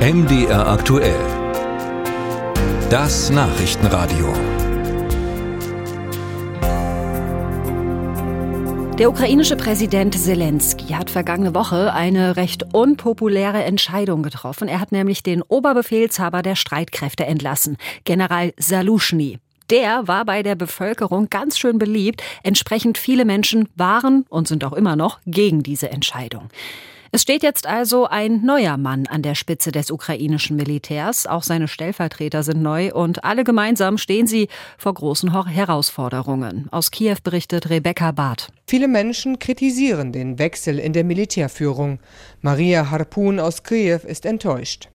MDR aktuell. Das Nachrichtenradio. Der ukrainische Präsident Zelensky hat vergangene Woche eine recht unpopuläre Entscheidung getroffen. Er hat nämlich den Oberbefehlshaber der Streitkräfte entlassen, General Salushny. Der war bei der Bevölkerung ganz schön beliebt. Entsprechend viele Menschen waren und sind auch immer noch gegen diese Entscheidung. Es steht jetzt also ein neuer Mann an der Spitze des ukrainischen Militärs. Auch seine Stellvertreter sind neu und alle gemeinsam stehen sie vor großen Herausforderungen. Aus Kiew berichtet Rebecca Barth. Viele Menschen kritisieren den Wechsel in der Militärführung. Maria Harpun aus Kiew ist enttäuscht.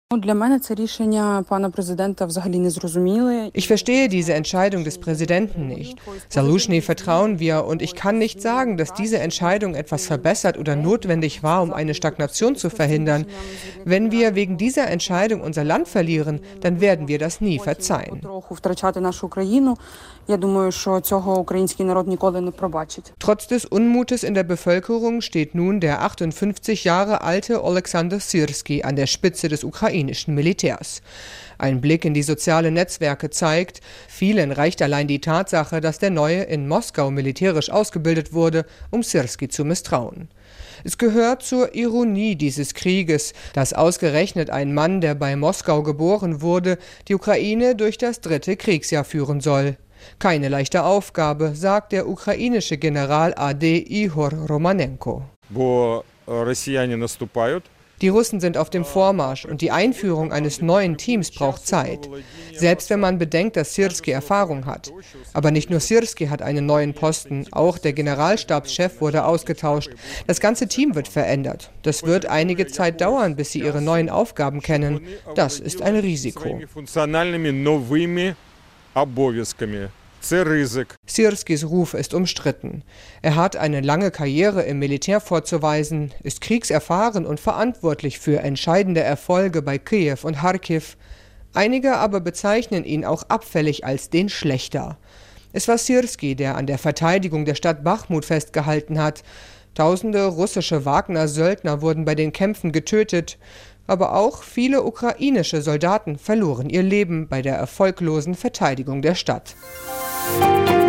Ich verstehe diese Entscheidung des Präsidenten nicht. Salushny vertrauen wir und ich kann nicht sagen, dass diese Entscheidung etwas verbessert oder notwendig war, um eine Stagnation zu verhindern. Wenn wir wegen dieser Entscheidung unser Land verlieren, dann werden wir das nie verzeihen. Trotz des Unmutes in der Bevölkerung steht nun der 58 Jahre alte Alexander Sirski an der Spitze des ukrainischen Militärs. Ein Blick in die sozialen Netzwerke zeigt, vielen reicht allein die Tatsache, dass der Neue in Moskau militärisch ausgebildet wurde, um Sirski zu misstrauen. Es gehört zur Ironie dieses Krieges, dass ausgerechnet ein Mann, der bei Moskau geboren wurde, die Ukraine durch das dritte Kriegsjahr führen soll. Keine leichte Aufgabe, sagt der ukrainische General AD Ihor Romanenko. Die Russen sind auf dem Vormarsch und die Einführung eines neuen Teams braucht Zeit. Selbst wenn man bedenkt, dass Sirski Erfahrung hat. Aber nicht nur Sirski hat einen neuen Posten, auch der Generalstabschef wurde ausgetauscht. Das ganze Team wird verändert. Das wird einige Zeit dauern, bis sie ihre neuen Aufgaben kennen. Das ist ein Risiko. Sirskis Ruf ist umstritten. Er hat eine lange Karriere im Militär vorzuweisen, ist kriegserfahren und verantwortlich für entscheidende Erfolge bei Kiew und Kharkiv. Einige aber bezeichnen ihn auch abfällig als den Schlechter. Es war Sirski, der an der Verteidigung der Stadt Bachmut festgehalten hat. Tausende russische Wagner-Söldner wurden bei den Kämpfen getötet aber auch viele ukrainische Soldaten verloren ihr Leben bei der erfolglosen Verteidigung der Stadt. Bye.